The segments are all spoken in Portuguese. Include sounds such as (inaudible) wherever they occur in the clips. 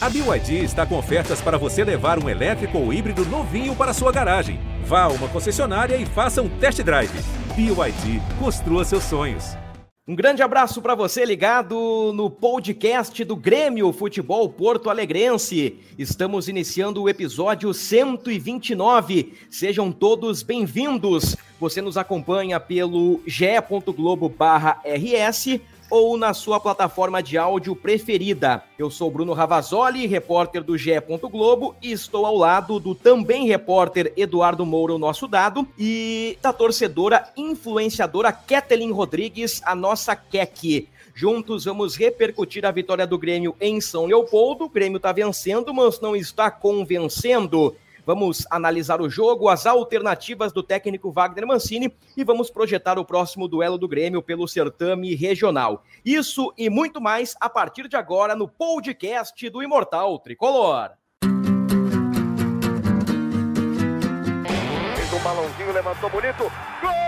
A BYD está com ofertas para você levar um elétrico ou híbrido novinho para sua garagem. Vá a uma concessionária e faça um test drive. BYD, construa seus sonhos. Um grande abraço para você ligado no podcast do Grêmio Futebol Porto Alegrense. Estamos iniciando o episódio 129. Sejam todos bem-vindos. Você nos acompanha pelo ge.globo/rs ou na sua plataforma de áudio preferida. Eu sou Bruno Ravazoli, repórter do GE. Globo, e estou ao lado do também repórter Eduardo Moura, o nosso dado, e da torcedora influenciadora Ketelin Rodrigues, a nossa Kek. Juntos vamos repercutir a vitória do Grêmio em São Leopoldo. O Grêmio está vencendo, mas não está convencendo. Vamos analisar o jogo, as alternativas do técnico Wagner Mancini e vamos projetar o próximo duelo do Grêmio pelo certame regional. Isso e muito mais a partir de agora no podcast do Imortal Tricolor. Fez um balãozinho, levantou bonito. Gol!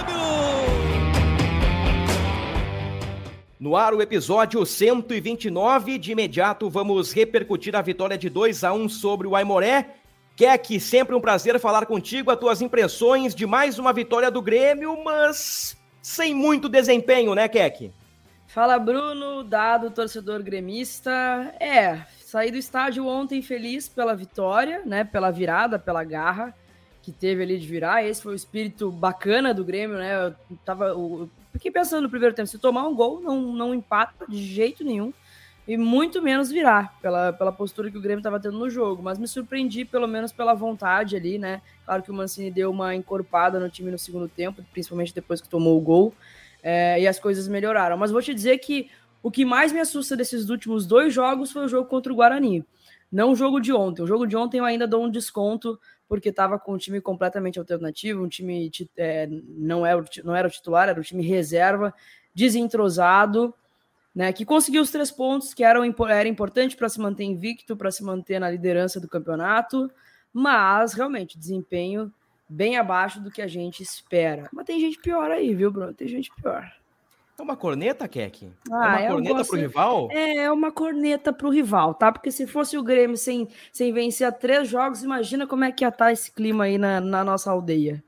No ar, o episódio 129. De imediato, vamos repercutir a vitória de 2 a 1 sobre o Aimoré. Keck, sempre um prazer falar contigo, as tuas impressões de mais uma vitória do Grêmio, mas sem muito desempenho, né, Keck? Fala, Bruno, dado torcedor gremista. É, saí do estádio ontem feliz pela vitória, né, pela virada, pela garra que teve ali de virar. Esse foi o espírito bacana do Grêmio, né? Eu tava, Fiquei pensando no primeiro tempo, se tomar um gol, não, não empata de jeito nenhum. E muito menos virar, pela, pela postura que o Grêmio estava tendo no jogo. Mas me surpreendi, pelo menos pela vontade ali, né? Claro que o Mancini deu uma encorpada no time no segundo tempo, principalmente depois que tomou o gol. É, e as coisas melhoraram. Mas vou te dizer que o que mais me assusta desses últimos dois jogos foi o jogo contra o Guarani. Não o jogo de ontem. O jogo de ontem eu ainda dou um desconto, porque estava com um time completamente alternativo, um time é, não, era, não era o titular, era o time reserva, desentrosado, né, que conseguiu os três pontos, que eram, era importante para se manter invicto, para se manter na liderança do campeonato, mas realmente desempenho bem abaixo do que a gente espera. Mas tem gente pior aí, viu, Bruno? Tem gente pior. É uma corneta, Keck? Ah, é uma corneta gosto... pro rival? É, é uma corneta pro rival, tá? Porque se fosse o Grêmio sem, sem vencer três jogos, imagina como é que ia estar tá esse clima aí na, na nossa aldeia.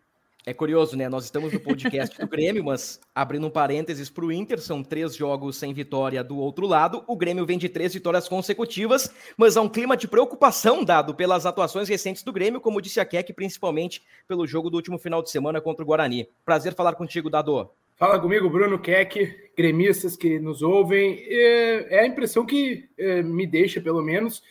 É curioso, né? Nós estamos no podcast do Grêmio, mas abrindo um parênteses para o Inter, são três jogos sem vitória do outro lado. O Grêmio vem de três vitórias consecutivas, mas há um clima de preocupação dado pelas atuações recentes do Grêmio, como disse a Keck, principalmente pelo jogo do último final de semana contra o Guarani. Prazer falar contigo, Dado. Fala comigo, Bruno Keck, gremistas que nos ouvem. É, é a impressão que é, me deixa, pelo menos,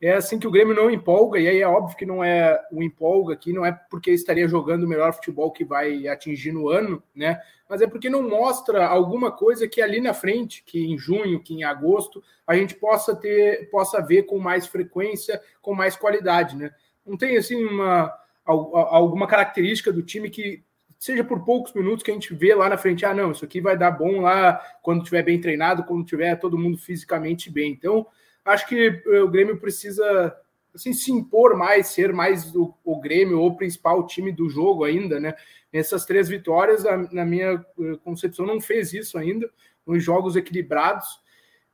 é assim que o Grêmio não empolga, e aí é óbvio que não é o empolga aqui, não é porque estaria jogando o melhor futebol que vai atingir no ano, né? Mas é porque não mostra alguma coisa que ali na frente, que em junho, que em agosto, a gente possa ter, possa ver com mais frequência, com mais qualidade, né? Não tem assim uma alguma característica do time que seja por poucos minutos que a gente vê lá na frente, ah, não, isso aqui vai dar bom lá quando tiver bem treinado, quando tiver todo mundo fisicamente bem. Então, acho que eh, o Grêmio precisa assim, se impor mais, ser mais o, o Grêmio, o principal time do jogo ainda, né? Nessas três vitórias, na minha eh, concepção, não fez isso ainda, nos jogos equilibrados.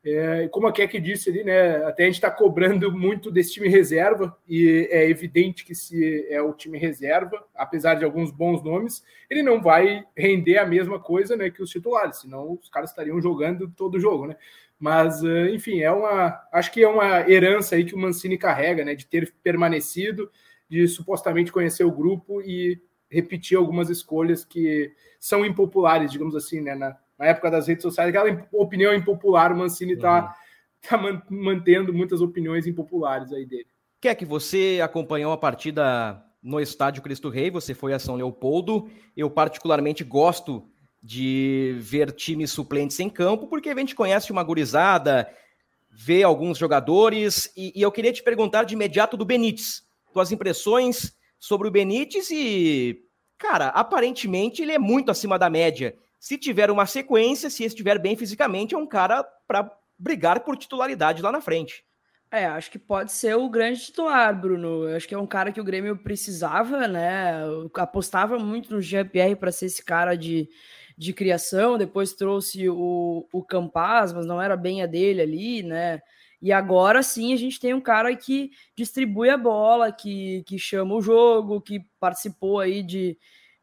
É, como a Keck disse ali, né? Até a gente está cobrando muito desse time reserva, e é evidente que se é o time reserva, apesar de alguns bons nomes, ele não vai render a mesma coisa né, que os titulares, senão os caras estariam jogando todo o jogo, né? Mas, é, enfim, é uma. Acho que é uma herança aí que o Mancini carrega, né? De ter permanecido, de supostamente conhecer o grupo e repetir algumas escolhas que são impopulares, digamos assim, né? Na, na época das redes sociais, aquela opinião impopular, o Mancini está uhum. tá mantendo muitas opiniões impopulares aí dele. Quer que você acompanhou a partida no estádio Cristo Rei, você foi a São Leopoldo. Eu particularmente gosto de ver times suplentes em campo, porque a gente conhece uma gurizada, ver alguns jogadores e, e eu queria te perguntar de imediato do Benítez. Tuas impressões sobre o Benítez e, cara, aparentemente ele é muito acima da média. Se tiver uma sequência, se estiver bem fisicamente, é um cara para brigar por titularidade lá na frente. É, acho que pode ser o grande titular, Bruno. Acho que é um cara que o Grêmio precisava, né? apostava muito no Jean-Pierre para ser esse cara de, de criação. Depois trouxe o, o Campaz, mas não era bem a dele ali, né? E agora sim a gente tem um cara que distribui a bola, que, que chama o jogo, que participou aí de,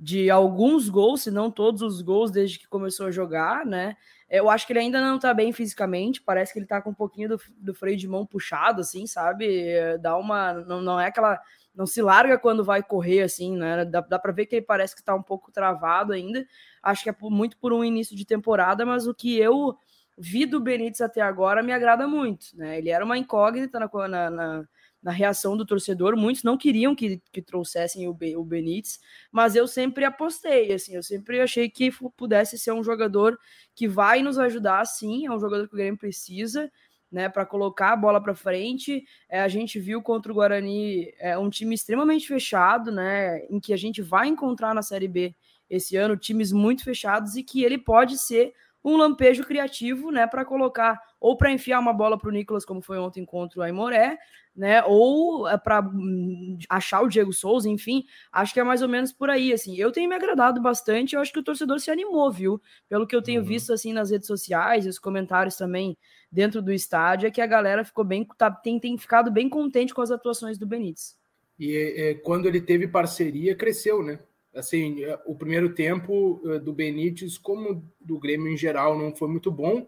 de alguns gols, se não todos os gols desde que começou a jogar, né? Eu acho que ele ainda não tá bem fisicamente, parece que ele tá com um pouquinho do, do freio de mão puxado, assim, sabe? Dá uma. Não, não é aquela. Não se larga quando vai correr, assim, né? Dá, dá pra ver que ele parece que tá um pouco travado ainda. Acho que é muito por um início de temporada, mas o que eu vi do Benítez até agora me agrada muito, né? Ele era uma incógnita na, na, na na reação do torcedor. Muitos não queriam que, que trouxessem o, o Benítez, mas eu sempre apostei, assim, eu sempre achei que pudesse ser um jogador que vai nos ajudar, sim, é um jogador que o Grêmio precisa, né, para colocar a bola para frente. É, a gente viu contra o Guarani é, um time extremamente fechado, né, em que a gente vai encontrar na Série B esse ano times muito fechados e que ele pode ser um lampejo criativo, né, para colocar ou para enfiar uma bola para o Nicolas, como foi ontem contra o Aimoré, né, ou é para hum, achar o Diego Souza, enfim, acho que é mais ou menos por aí, assim. Eu tenho me agradado bastante, eu acho que o torcedor se animou, viu? Pelo que eu tenho uhum. visto assim nas redes sociais e os comentários também dentro do estádio, é que a galera ficou bem, tá, tem, tem ficado bem contente com as atuações do Benítez. E é, quando ele teve parceria, cresceu, né? assim, o primeiro tempo do Benítez, como do Grêmio em geral, não foi muito bom.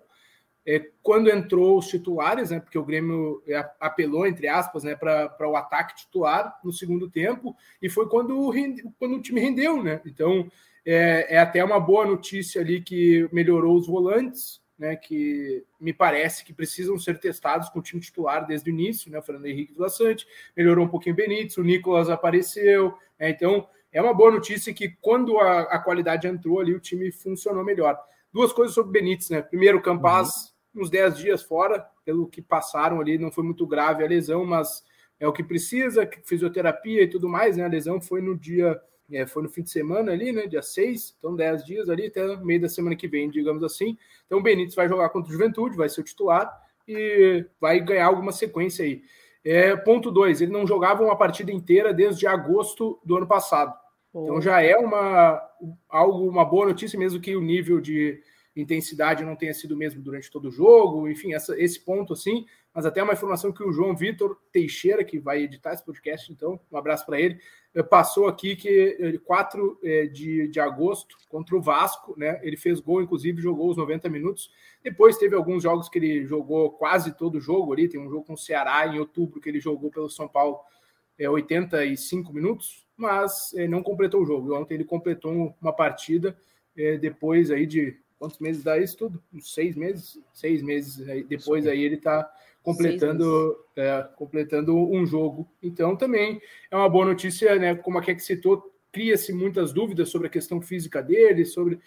É, quando entrou os titulares, né, porque o Grêmio apelou, entre aspas, né, para o ataque titular no segundo tempo, e foi quando, quando o time rendeu. Né? Então, é, é até uma boa notícia ali que melhorou os volantes, né, que me parece que precisam ser testados com o time titular desde o início, né, o Fernando Henrique Vila Sante, melhorou um pouquinho o Benítez, o Nicolas apareceu, né, então é uma boa notícia que quando a, a, qualidade entrou ali, o time funcionou melhor. Duas coisas sobre o Benítez, né? Primeiro, o Campaz, uhum. Uns 10 dias fora, pelo que passaram ali, não foi muito grave a lesão, mas é o que precisa, fisioterapia e tudo mais, né? A lesão foi no dia, é, foi no fim de semana ali, né? Dia 6, então 10 dias ali, até meio da semana que vem, digamos assim. Então o Benítez vai jogar contra o Juventude, vai ser o titular e vai ganhar alguma sequência aí. É, ponto 2, ele não jogava uma partida inteira desde agosto do ano passado. Então já é uma algo uma boa notícia, mesmo que o nível de intensidade não tenha sido mesmo durante todo o jogo, enfim, essa, esse ponto assim, mas até uma informação que o João Vitor Teixeira, que vai editar esse podcast, então, um abraço para ele, eh, passou aqui que 4 eh, eh, de, de agosto contra o Vasco, né? Ele fez gol, inclusive jogou os 90 minutos. Depois teve alguns jogos que ele jogou quase todo o jogo ali, tem um jogo com o Ceará em outubro que ele jogou pelo São Paulo é, 85 minutos, mas é, não completou o jogo. Ontem ele completou uma partida é, depois aí de quantos meses dá isso tudo? Uns seis meses? Seis meses. Aí, depois aí ele está completando, é, completando um jogo. Então também é uma boa notícia, né? Como a Keck citou, cria-se muitas dúvidas sobre a questão física dele, sobre.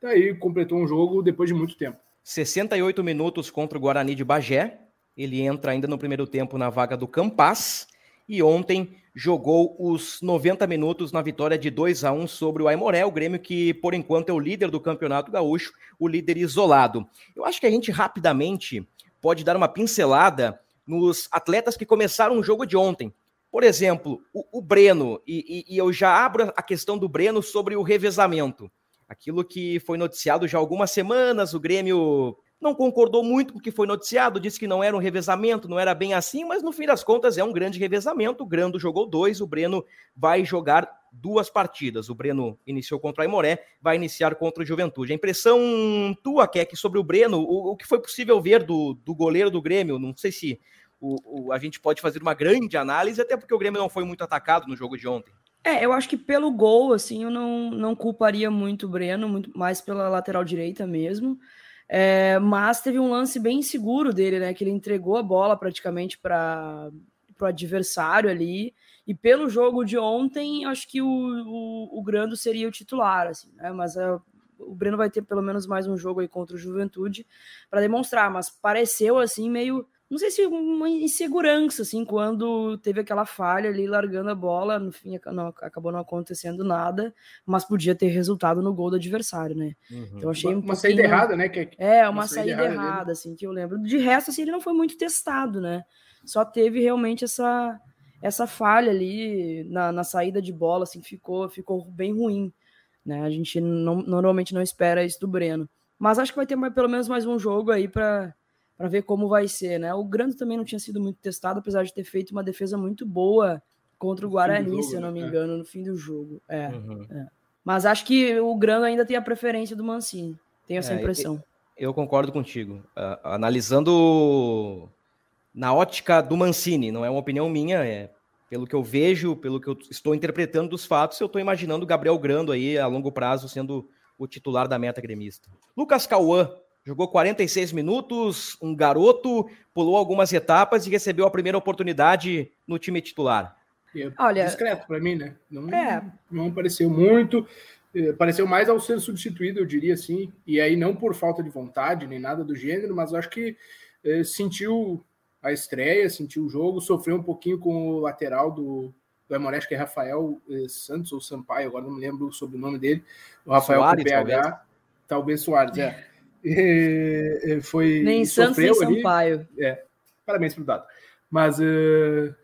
Daí completou um jogo depois de muito tempo. 68 minutos contra o Guarani de Bagé. Ele entra ainda no primeiro tempo na vaga do Campas e ontem jogou os 90 minutos na vitória de 2 a 1 sobre o Aimoré, o Grêmio que por enquanto é o líder do Campeonato Gaúcho, o líder isolado. Eu acho que a gente rapidamente pode dar uma pincelada nos atletas que começaram o jogo de ontem. Por exemplo, o, o Breno, e, e, e eu já abro a questão do Breno sobre o revezamento. Aquilo que foi noticiado já há algumas semanas, o Grêmio não concordou muito com o que foi noticiado, disse que não era um revezamento, não era bem assim, mas no fim das contas é um grande revezamento. O Grando jogou dois, o Breno vai jogar duas partidas. O Breno iniciou contra o Aimoré, vai iniciar contra o Juventude. A impressão tua, Keck, sobre o Breno, o, o, que foi possível ver do, do goleiro do Grêmio, não sei se o, o, a gente pode fazer uma grande análise, até porque o Grêmio não foi muito atacado no jogo de ontem. É, eu acho que pelo gol, assim, eu não, não culparia muito o Breno, muito mais pela lateral direita mesmo. É, mas teve um lance bem seguro dele, né? Que ele entregou a bola praticamente para o adversário ali. E pelo jogo de ontem, acho que o, o, o Grando seria o titular, assim, né? Mas é, o Breno vai ter pelo menos mais um jogo aí contra o Juventude para demonstrar. Mas pareceu assim meio não sei se uma insegurança, assim, quando teve aquela falha ali, largando a bola, no fim não, acabou não acontecendo nada, mas podia ter resultado no gol do adversário, né? Uhum. Então achei uma, um uma saída errada, né? Que, é, uma, uma saída, saída, errada, errada assim, que eu lembro. De resto, assim, ele não foi muito testado, né? Só teve realmente essa, essa falha ali na, na saída de bola, assim, ficou, ficou bem ruim, né? A gente não, normalmente não espera isso do Breno. Mas acho que vai ter mais, pelo menos mais um jogo aí para para ver como vai ser, né? O Grande também não tinha sido muito testado, apesar de ter feito uma defesa muito boa contra o Guarani, jogo, se eu não me né? engano, no fim do jogo. É, uhum. é. Mas acho que o Grande ainda tem a preferência do Mancini. Tenho essa é, impressão. Eu, eu, concordo contigo. Uh, analisando na ótica do Mancini, não é uma opinião minha, é pelo que eu vejo, pelo que eu estou interpretando dos fatos, eu estou imaginando o Gabriel Grando aí a longo prazo sendo o titular da meta gremista. Lucas Cauã, Jogou 46 minutos, um garoto, pulou algumas etapas e recebeu a primeira oportunidade no time titular. É Olha, discreto para mim, né? Não, é. não apareceu muito, é, apareceu mais ao ser substituído, eu diria assim, e aí não por falta de vontade nem nada do gênero, mas acho que é, sentiu a estreia, sentiu o jogo, sofreu um pouquinho com o lateral do, do Aimoré, que é Rafael é, Santos ou Sampaio, agora não me lembro o sobrenome dele, o Rafael Soares, PH, talvez, talvez Soares, é. Foi nem Santos nem Sampaio. É, parabéns pro dado. Mas uh,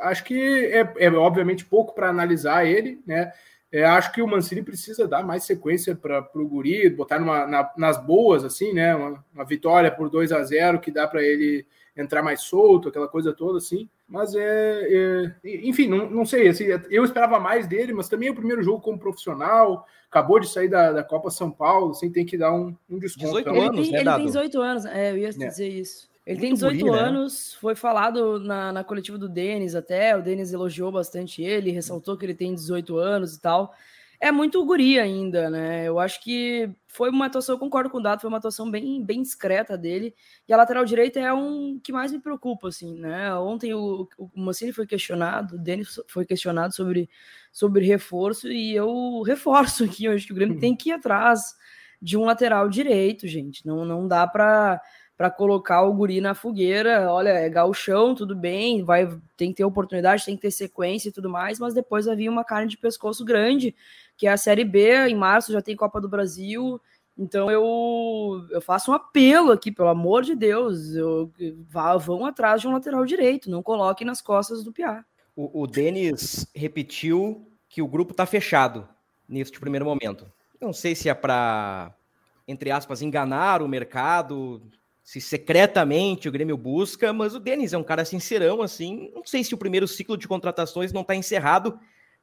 acho que é, é obviamente pouco para analisar ele, né? É, acho que o Mancini precisa dar mais sequência para o Guri, botar numa, na, nas boas, assim, né? Uma, uma, vitória por 2 a 0 que dá para ele entrar mais solto, aquela coisa toda, assim. Mas é. é enfim, não, não sei. Assim, eu esperava mais dele, mas também é o primeiro jogo como profissional. Acabou de sair da, da Copa São Paulo, assim, tem que dar um, um desconto. 18 então, anos, ele tem, né, ele tem 18 anos, é, eu ia é. dizer isso. Ele Muito tem 18 bonito, né? anos, né? foi falado na, na coletiva do Denis até, o Denis elogiou bastante ele, ressaltou que ele tem 18 anos e tal. É muito guri ainda, né? Eu acho que foi uma atuação, eu concordo com o Dado, foi uma atuação bem, bem discreta dele. E a lateral direita é um que mais me preocupa, assim, né? Ontem o, o Mancini foi questionado, o Denis foi questionado sobre, sobre reforço, e eu reforço aqui, eu acho que o Grêmio tem que ir atrás de um lateral direito, gente. Não, não dá para para colocar o guri na fogueira. Olha, é galchão, tudo bem, vai tem que ter oportunidade, tem que ter sequência e tudo mais, mas depois vai vir uma carne de pescoço grande, que é a Série B. Em março já tem Copa do Brasil. Então eu, eu faço um apelo aqui, pelo amor de Deus, eu, vá, vão atrás de um lateral direito, não coloquem nas costas do Piá. O, o Denis repetiu que o grupo está fechado neste primeiro momento. Não sei se é para, entre aspas, enganar o mercado, se secretamente o Grêmio busca, mas o Denis é um cara sincerão, assim. Não sei se o primeiro ciclo de contratações não está encerrado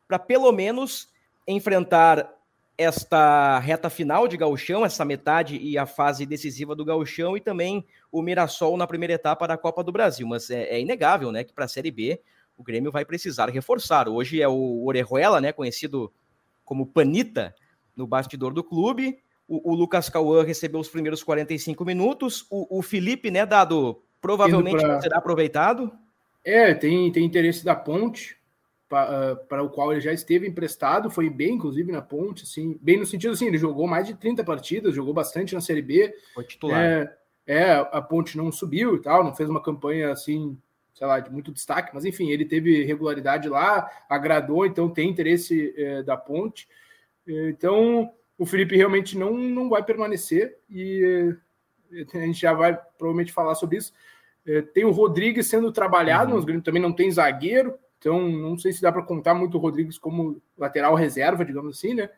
para pelo menos enfrentar esta reta final de gauchão, essa metade e a fase decisiva do gauchão e também o Mirassol na primeira etapa da Copa do Brasil. Mas é, é inegável, né, que para a Série B o Grêmio vai precisar reforçar. Hoje é o Orejuela, né, conhecido como Panita, no bastidor do clube. O, o Lucas Cauã recebeu os primeiros 45 minutos. O, o Felipe, né, Dado, provavelmente pra... será aproveitado. É, tem, tem interesse da Ponte, para, uh, para o qual ele já esteve emprestado, foi bem, inclusive, na Ponte, assim, bem no sentido assim, ele jogou mais de 30 partidas, jogou bastante na Série B. Foi titular. É, é, a Ponte não subiu e tal, não fez uma campanha assim, sei lá, de muito destaque, mas enfim, ele teve regularidade lá, agradou, então tem interesse é, da Ponte. Então, o Felipe realmente não, não vai permanecer e eh, a gente já vai provavelmente falar sobre isso. Eh, tem o Rodrigues sendo trabalhado, uhum. mas o Grêmio também não tem zagueiro, então não sei se dá para contar muito o Rodrigues como lateral reserva, digamos assim, né?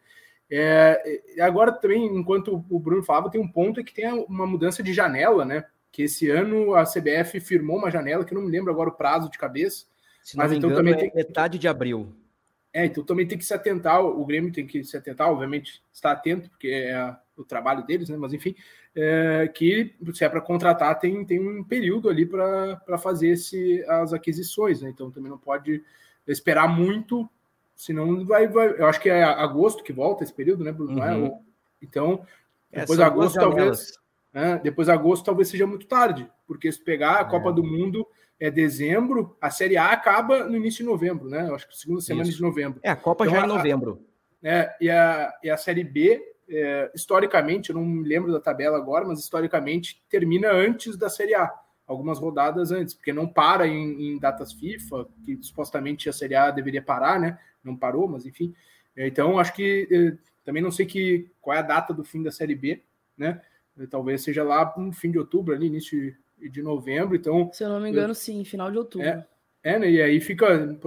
É, agora também, enquanto o Bruno falava, tem um ponto é que tem uma mudança de janela, né? Que esse ano a CBF firmou uma janela que eu não me lembro agora o prazo de cabeça. Se mas então engano, também é tem metade de abril. É, então também tem que se atentar, o Grêmio tem que se atentar, obviamente está atento, porque é o trabalho deles, né? Mas enfim, é, que se é para contratar, tem, tem um período ali para fazer esse, as aquisições, né? Então também não pode esperar muito, senão vai, vai. Eu acho que é agosto que volta esse período, né, Bruno? É? Uhum. Então, é, depois de agosto, talvez. É, depois de agosto talvez seja muito tarde, porque se pegar a Copa do Mundo é dezembro, a Série A acaba no início de novembro, né? Eu acho que segunda semana Isso. de novembro. É, a Copa então, já é em novembro. A, é, e, a, e a Série B, é, historicamente, eu não me lembro da tabela agora, mas historicamente termina antes da Série A. algumas rodadas antes, porque não para em, em, datas FIFA, que supostamente a Série A deveria parar, né? Não parou, mas enfim. Então, acho que eh, também não sei que, qual é a data do fim da Série B, né? Talvez seja lá no fim de outubro, ali, início de novembro. Então, se eu não me engano, eu, sim, final de outubro. É, é, né? E aí fica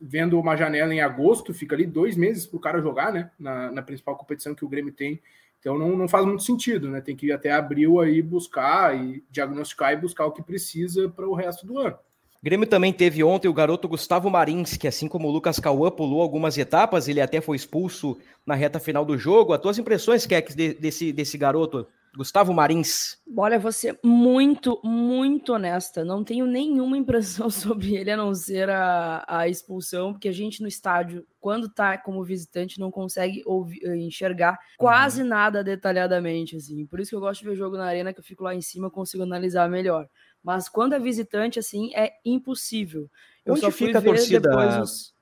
vendo uma janela em agosto, fica ali dois meses para o cara jogar, né? Na, na, principal competição que o Grêmio tem. Então não, não faz muito sentido, né? Tem que ir até abril aí buscar e diagnosticar e buscar o que precisa para o resto do ano. Grêmio também teve ontem o garoto Gustavo Marins, que assim como o Lucas Cauã pulou algumas etapas, ele até foi expulso na reta final do jogo. As tuas impressões, Kex, desse, desse garoto? Gustavo Marins. Olha, vou ser muito, muito honesta. Não tenho nenhuma impressão (laughs) sobre ele a não ser a, a expulsão, porque a gente no estádio, quando tá como visitante, não consegue ouvir, eh, enxergar quase uhum. nada detalhadamente. assim. Por isso que eu gosto de ver o jogo na arena, que eu fico lá em cima consigo analisar melhor. Mas quando é visitante, assim, é impossível. Eu Onde fica a torcida? Os...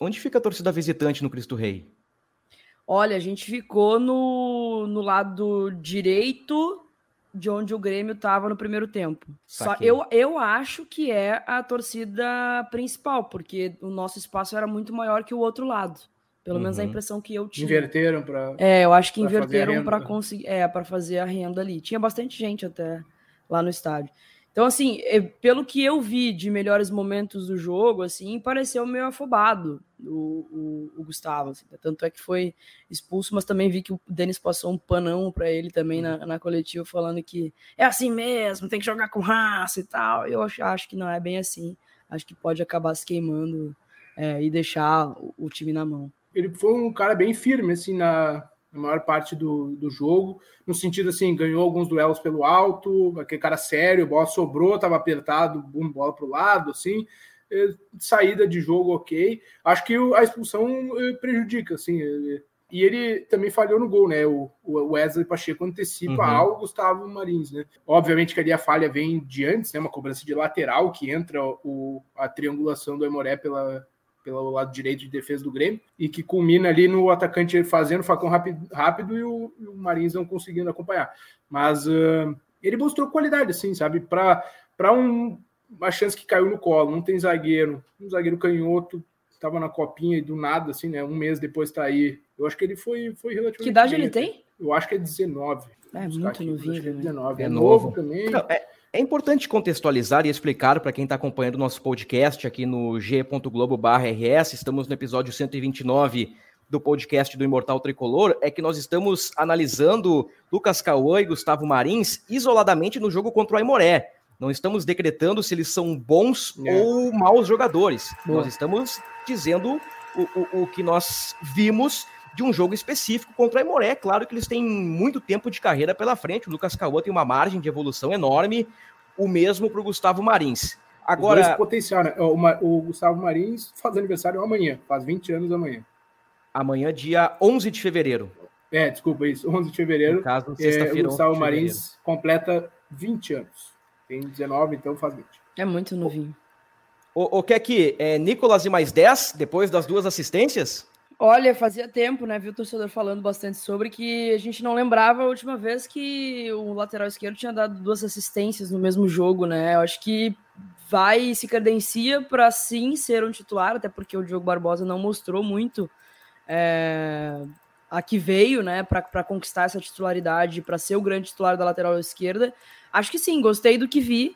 Onde fica a torcida visitante no Cristo Rei? Olha, a gente ficou no, no lado direito de onde o Grêmio estava no primeiro tempo. Só eu, eu acho que é a torcida principal, porque o nosso espaço era muito maior que o outro lado. Pelo uhum. menos a uhum. impressão que eu tinha. Inverteram para. É, eu acho que inverteram para conseguir, é, para fazer a renda ali. Tinha bastante gente até lá no estádio. Então, assim, é, pelo que eu vi de melhores momentos do jogo, assim, pareceu meio afobado o, o, o Gustavo. Assim, tanto é que foi expulso, mas também vi que o Denis passou um panão para ele também na, na coletiva, falando que é assim mesmo, tem que jogar com raça e tal. Eu acho, acho que não é bem assim. Acho que pode acabar se queimando é, e deixar o, o time na mão. Ele foi um cara bem firme, assim, na, na maior parte do, do jogo, no sentido assim, ganhou alguns duelos pelo alto, aquele cara sério, bola sobrou, estava apertado, boom, bola para o lado, assim, saída de jogo ok. Acho que a expulsão eh, prejudica, assim, e ele também falhou no gol, né? O, Wesley Pacheco antecipa uhum. ao Gustavo Marins, né? Obviamente que ali a falha vem de antes, né? Uma cobrança de lateral que entra o, a triangulação do Emoré pela, pelo lado direito de defesa do Grêmio, e que culmina ali no atacante fazendo o facão rápido, rápido e, o, e o Marins não conseguindo acompanhar. Mas uh, ele mostrou qualidade, assim, sabe? Para um, uma chance que caiu no colo, não tem zagueiro, um zagueiro canhoto, estava na copinha e do nada, assim, né? Um mês depois tá aí. Eu acho que ele foi, foi relativamente. Que idade bem, ele tem? Eu acho que é 19. É muito novinho. É 19. É, é novo, novo também. Não, é, é importante contextualizar e explicar para quem está acompanhando o nosso podcast aqui no g.globo.rs, estamos no episódio 129 do podcast do Imortal Tricolor, é que nós estamos analisando Lucas Cauã e Gustavo Marins isoladamente no jogo contra o Aimoré. Não estamos decretando se eles são bons é. ou maus jogadores. Nós estamos dizendo o, o, o que nós vimos de um jogo específico contra o Aimoré. Claro que eles têm muito tempo de carreira pela frente. O Lucas Cauã tem uma margem de evolução enorme. O mesmo para o Gustavo Marins. Agora. Os dois potencial, né? O, o, Gustavo Marins faz aniversário amanhã, faz 20 anos amanhã. Amanhã, dia 11 de fevereiro. É, desculpa, isso, 11 de fevereiro. No caso, sexta-feira. É, o Gustavo Marins completa 20 anos. Tem 19, então faz 20. É muito novinho. O, o que é que é Nicolas e mais 10, depois das duas assistências? Olha, fazia tempo, né? Viu o torcedor falando bastante sobre que a gente não lembrava a última vez que o lateral esquerdo tinha dado duas assistências no mesmo jogo, né? Eu acho que vai se credencia para sim ser um titular, até porque o Diogo Barbosa não mostrou muito é, a que veio, né, para conquistar essa titularidade, para ser o grande titular da lateral esquerda. Acho que sim, gostei do que vi,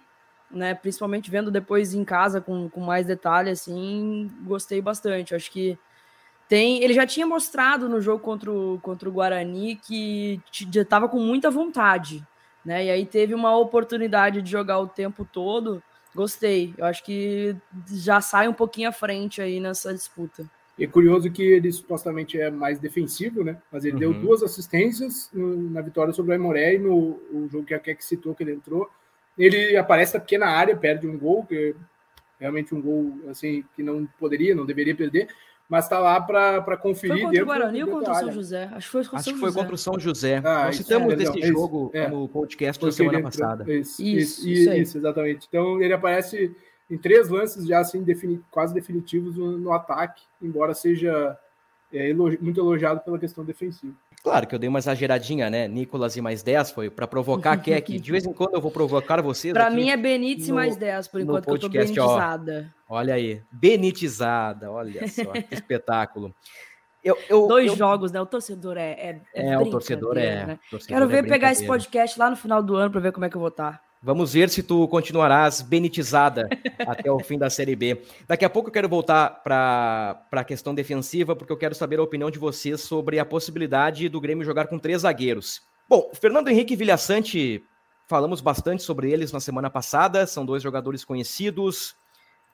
né? Principalmente vendo depois em casa com, com mais detalhe, assim, gostei bastante. Acho que tem, ele já tinha mostrado no jogo contra o, contra o Guarani que estava com muita vontade, né? E aí teve uma oportunidade de jogar o tempo todo. Gostei. Eu acho que já sai um pouquinho à frente aí nessa disputa. E é curioso que ele supostamente é mais defensivo, né? Mas ele uhum. deu duas assistências na vitória sobre o Aimoré e no o jogo que a Keck citou que ele entrou. Ele aparece na pequena área, perde um gol, que é realmente um gol assim que não poderia, não deveria perder mas está lá para conferir. Foi contra o Guarani ou contra o São José? Acho que foi contra Acho que foi José. contra o São José. Ah, Nós citamos é, desse jogo é, no podcast da semana passada. Isso, isso, isso, isso, exatamente. Então ele aparece em três lances já assim defini quase definitivos no, no ataque, embora seja é, elogi muito elogiado pela questão defensiva. Claro que eu dei uma exageradinha, né? Nicolas e mais 10 foi para provocar Keck. De vez em quando eu vou provocar vocês. Para mim é Benítez no, mais 10, por enquanto podcast, que eu tô benitizada. Ó, olha aí, benitizada, olha só, que (laughs) espetáculo. Eu, eu, Dois eu... jogos, né? O torcedor é. É, é, é o torcedor é. Né? Torcedor Quero ver é pegar esse podcast lá no final do ano para ver como é que eu vou estar. Vamos ver se tu continuarás benitizada (laughs) até o fim da Série B. Daqui a pouco eu quero voltar para a questão defensiva, porque eu quero saber a opinião de vocês sobre a possibilidade do Grêmio jogar com três zagueiros. Bom, Fernando Henrique e Vilhaçante, falamos bastante sobre eles na semana passada, são dois jogadores conhecidos.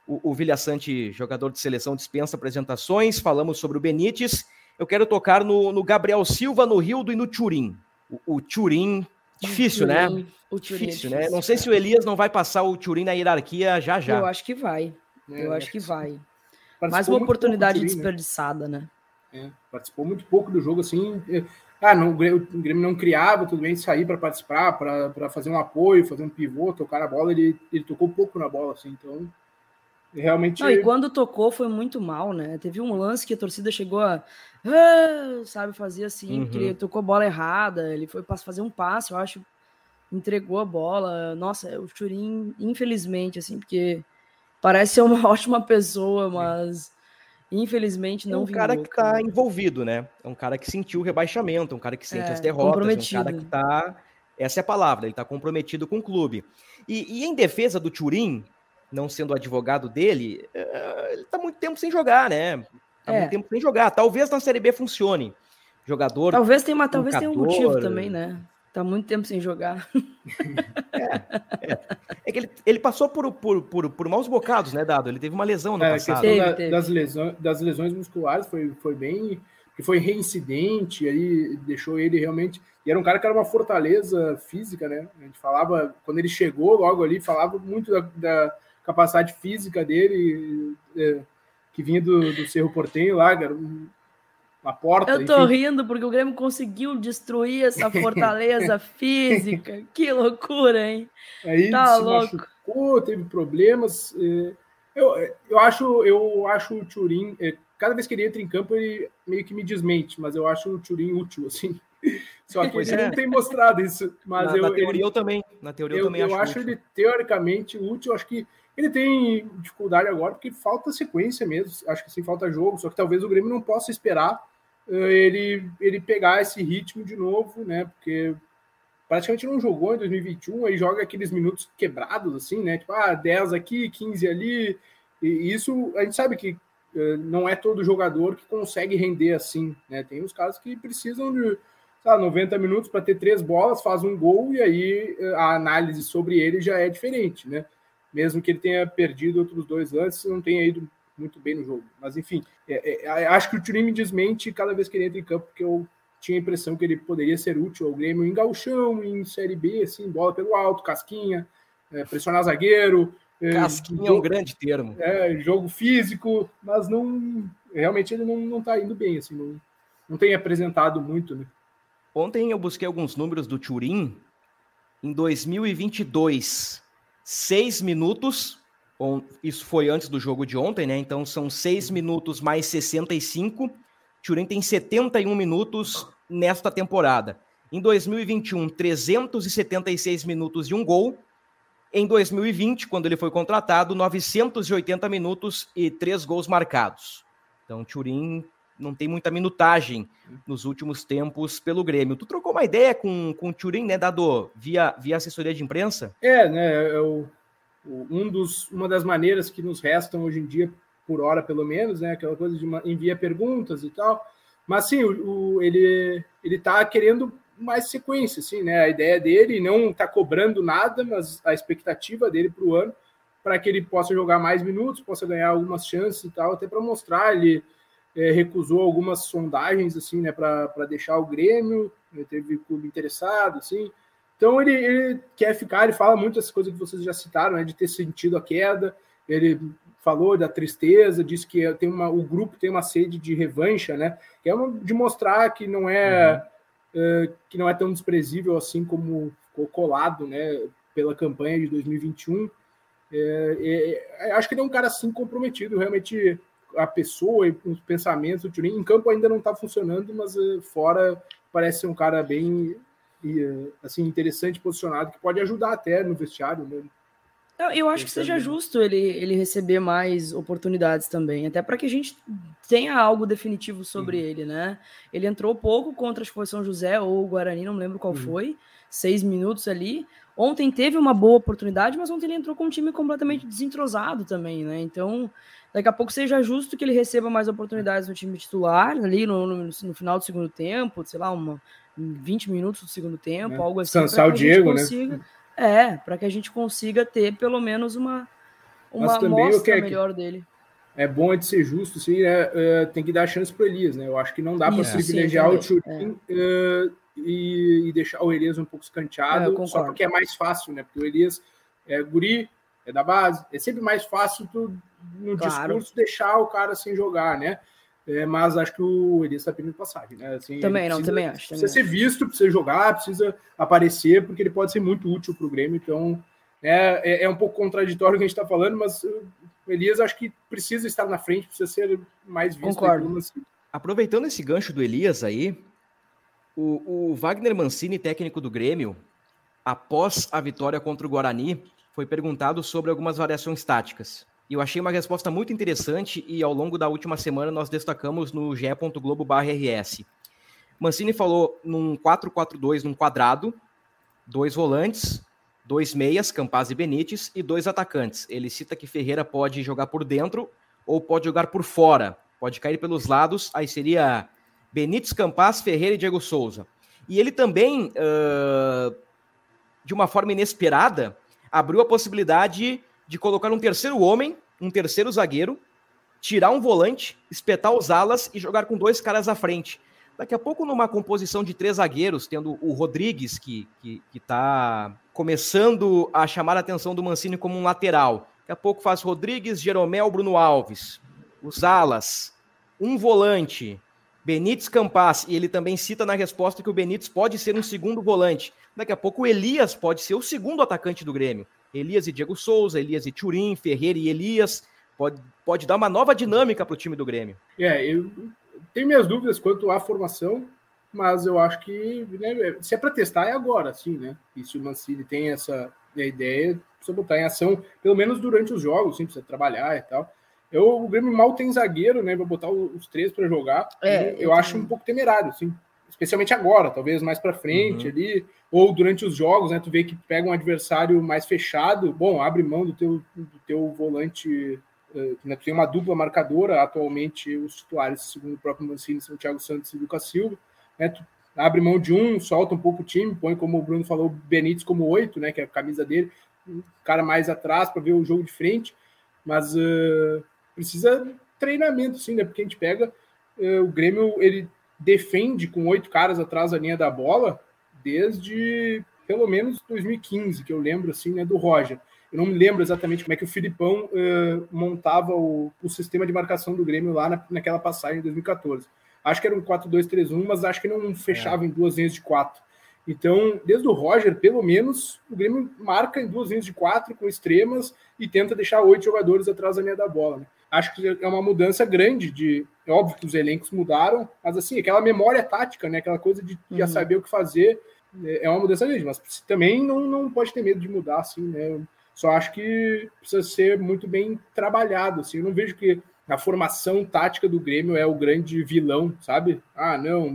O, o Vilhaçante, jogador de seleção, dispensa apresentações. Falamos sobre o Benítez. Eu quero tocar no, no Gabriel Silva, no Rildo e no Turim. O, o Turim Difícil, né? O difícil, é difícil, né? Não sei se o Elias não vai passar o Turin na hierarquia já já. Eu acho que vai. É, eu acho que vai. Mais uma oportunidade Turin, né? desperdiçada, né? né? É, participou muito pouco do jogo, assim. É, ah, não, o Grêmio não criava, tudo bem, sair para participar, para fazer um apoio, fazer um pivô, tocar a bola. Ele, ele tocou pouco na bola, assim, então. Realmente. Não, e quando tocou foi muito mal, né? Teve um lance que a torcida chegou a. Ah", sabe, fazia assim, uhum. porque ele tocou bola errada, ele foi fazer um passe, eu acho, entregou a bola. Nossa, o Churin, infelizmente, assim, porque parece ser uma (laughs) ótima pessoa, mas infelizmente não É um vingou, cara que tá envolvido, né? É um cara que sentiu o rebaixamento, é um cara que sente é, as derrotas, é um cara que tá. Essa é a palavra, ele tá comprometido com o clube. E, e em defesa do Turim, não sendo advogado dele, eh, ele tá muito tempo sem jogar, né? Tá é. muito tempo sem jogar. Talvez na Série B funcione. Jogador. Talvez tenha, uma, talvez tenha um motivo também, né? Tá muito tempo sem jogar. (laughs) É, é. é que ele, ele passou por, por, por, por maus bocados, né, Dado? Ele teve uma lesão no é, passado. A questão da, Das, lesões, das lesões musculares foi, foi bem. que foi reincidente, aí deixou ele realmente. E era um cara que era uma fortaleza física, né? A gente falava, quando ele chegou logo ali, falava muito da, da capacidade física dele, é, que vinha do, do Cerro Portenho lá, cara, uma porta. Eu tô enfim. rindo porque o Grêmio conseguiu destruir essa (laughs) fortaleza física. Que loucura, hein? Aí tá se louco. machucou, teve problemas. É, eu, eu acho, eu acho o Turim, é, cada vez que ele entra em campo, ele meio que me desmente, mas eu acho o Turim útil, assim. Só que ele é. não tem mostrado isso. Mas na, eu, na teoria ele, eu também. Na teoria eu, eu também eu acho, acho ele teoricamente útil. Acho que ele tem dificuldade agora porque falta sequência mesmo. Acho que sim, falta jogo. Só que talvez o Grêmio não possa esperar uh, ele, ele pegar esse ritmo de novo, né? Porque praticamente não jogou em 2021, aí joga aqueles minutos quebrados, assim, né? Tipo, ah, 10 aqui, 15 ali. E isso a gente sabe que uh, não é todo jogador que consegue render assim, né? Tem os caras que precisam de sabe, 90 minutos para ter três bolas, faz um gol e aí uh, a análise sobre ele já é diferente, né? mesmo que ele tenha perdido outros dois antes, não tenha ido muito bem no jogo. Mas enfim, é, é, acho que o time me desmente cada vez que ele entra em campo, porque eu tinha a impressão que ele poderia ser útil ao Grêmio em gauchão, em Série B, assim, bola pelo alto, casquinha, é, pressionar zagueiro. É, casquinha é um grande termo. É, jogo físico, mas não realmente ele não, não tá indo bem, assim, não, não tem apresentado muito, né? Ontem eu busquei alguns números do Turim. Em 2022, seis minutos. Isso foi antes do jogo de ontem, né? Então são seis minutos mais 65. Turin tem 71 minutos nesta temporada. Em 2021, 376 minutos e um gol. Em 2020, quando ele foi contratado, 980 minutos e três gols marcados. Então, Turin não tem muita minutagem nos últimos tempos pelo Grêmio. Tu trocou uma ideia com, com o Turin, né, Dado, via, via assessoria de imprensa? É, né, eu, um dos, uma das maneiras que nos restam hoje em dia, por hora pelo menos, né, aquela coisa de uma, envia perguntas e tal, mas sim, o, o, ele ele tá querendo mais sequência, assim, né, a ideia dele não tá cobrando nada, mas a expectativa dele para o ano, para que ele possa jogar mais minutos, possa ganhar algumas chances e tal, até para mostrar ele é, recusou algumas sondagens assim, né, para deixar o Grêmio, né, teve clube interessado, assim. Então ele, ele, quer ficar, ele fala muito essas coisas que vocês já citaram, né, de ter sentido a queda. Ele falou da tristeza, disse que tem uma, o grupo tem uma sede de revanche, né, que é uma, de mostrar que não é, uhum. é, que não é tão desprezível assim como ficou colado, né, pela campanha de 2021. É, é, acho que ele é um cara assim comprometido, realmente a pessoa e os pensamentos do Turin. Em campo ainda não está funcionando, mas uh, fora parece um cara bem assim interessante, posicionado, que pode ajudar até no vestiário. Né? Eu acho que seja justo ele, ele receber mais oportunidades também, até para que a gente tenha algo definitivo sobre uhum. ele, né? Ele entrou pouco contra, acho que foi São José ou Guarani, não lembro qual uhum. foi, seis minutos ali. Ontem teve uma boa oportunidade, mas ontem ele entrou com um time completamente desentrosado também, né? Então, daqui a pouco seja justo que ele receba mais oportunidades no time titular, ali no, no, no final do segundo tempo, sei lá, uma, 20 minutos do segundo tempo, é. algo assim. Cansar o Diego, né? É, para que a gente consiga ter pelo menos uma, uma amostra é melhor dele. É bom de ser justo, sim, é, é, tem que dar chance para o Elias, né? Eu acho que não dá para privilegiar sim, o Turin é. uh, e, e, deixar o Elias um pouco escanteado, só porque é mais fácil, né? Porque o Elias é guri, é da base, é sempre mais fácil tu, no claro. discurso deixar o cara sem jogar, né? É, mas acho que o Elias está pedindo passagem, né? Assim, também não, também acho. Precisa também ser visto, precisa jogar, precisa aparecer, porque ele pode ser muito útil para o Grêmio. Então, é, é, é, um pouco contraditório o que a gente está falando, mas o Elias acho que precisa estar na frente, precisa ser mais visto. Concordo. Assim. Aproveitando esse gancho do Elias aí, o, o Wagner Mancini, técnico do Grêmio, após a vitória contra o Guarani, foi perguntado sobre algumas variações táticas. E eu achei uma resposta muito interessante e ao longo da última semana nós destacamos no ge.globo.rs. Mancini falou num 4-4-2 num quadrado, dois volantes, dois meias, Campaz e Benítez, e dois atacantes. Ele cita que Ferreira pode jogar por dentro ou pode jogar por fora. Pode cair pelos lados, aí seria Benítez, Campaz, Ferreira e Diego Souza. E ele também, uh, de uma forma inesperada, abriu a possibilidade de colocar um terceiro homem, um terceiro zagueiro, tirar um volante, espetar os alas e jogar com dois caras à frente. Daqui a pouco, numa composição de três zagueiros, tendo o Rodrigues, que está começando a chamar a atenção do Mancini como um lateral. Daqui a pouco faz Rodrigues, Jeromel, Bruno Alves. Os alas, um volante, Benítez Campas, e ele também cita na resposta que o Benítez pode ser um segundo volante. Daqui a pouco o Elias pode ser o segundo atacante do Grêmio. Elias e Diego Souza, Elias e Turim, Ferreira e Elias. Pode, pode dar uma nova dinâmica para o time do Grêmio. É, eu tenho minhas dúvidas quanto à formação, mas eu acho que né, se é para testar é agora, sim, né? E se o Mancini tem essa ideia, precisa botar em ação, pelo menos durante os jogos, sim, precisa trabalhar e tal. Eu, o Grêmio mal tem zagueiro, né? Vai botar os três para jogar. É, eu, eu acho um pouco temerário, sim especialmente agora, talvez mais para frente uhum. ali, ou durante os jogos, né? Tu vê que pega um adversário mais fechado, bom, abre mão do teu, do teu volante, uh, né? Tu tem uma dupla marcadora, atualmente os titulares, segundo o próprio Mancini, são Thiago Santos e Lucas Silva, né? Tu abre mão de um, solta um pouco o time, põe, como o Bruno falou, Benítez como oito, né? Que é a camisa dele, um cara mais atrás para ver o jogo de frente, mas uh, precisa treinamento, sim, né? Porque a gente pega uh, o Grêmio, ele defende com oito caras atrás da linha da bola desde pelo menos 2015, que eu lembro assim, né, do Roger. Eu não me lembro exatamente como é que o Filipão uh, montava o, o, sistema de marcação do Grêmio lá na, naquela passagem em 2014. Acho que era um 4-2-3-1, mas acho que não fechava é. em duas linhas de quatro. Então, desde o Roger, pelo menos, o Grêmio marca em duas linhas de quatro com extremas e tenta deixar oito jogadores atrás da linha da bola. Né? Acho que é uma mudança grande de. É óbvio que os elencos mudaram, mas assim, aquela memória tática, né? Aquela coisa de já uhum. saber o que fazer, é, é uma mudança grande, mas também não, não pode ter medo de mudar, assim, né? Só acho que precisa ser muito bem trabalhado, assim. Eu não vejo que a formação tática do Grêmio é o grande vilão, sabe? Ah, não,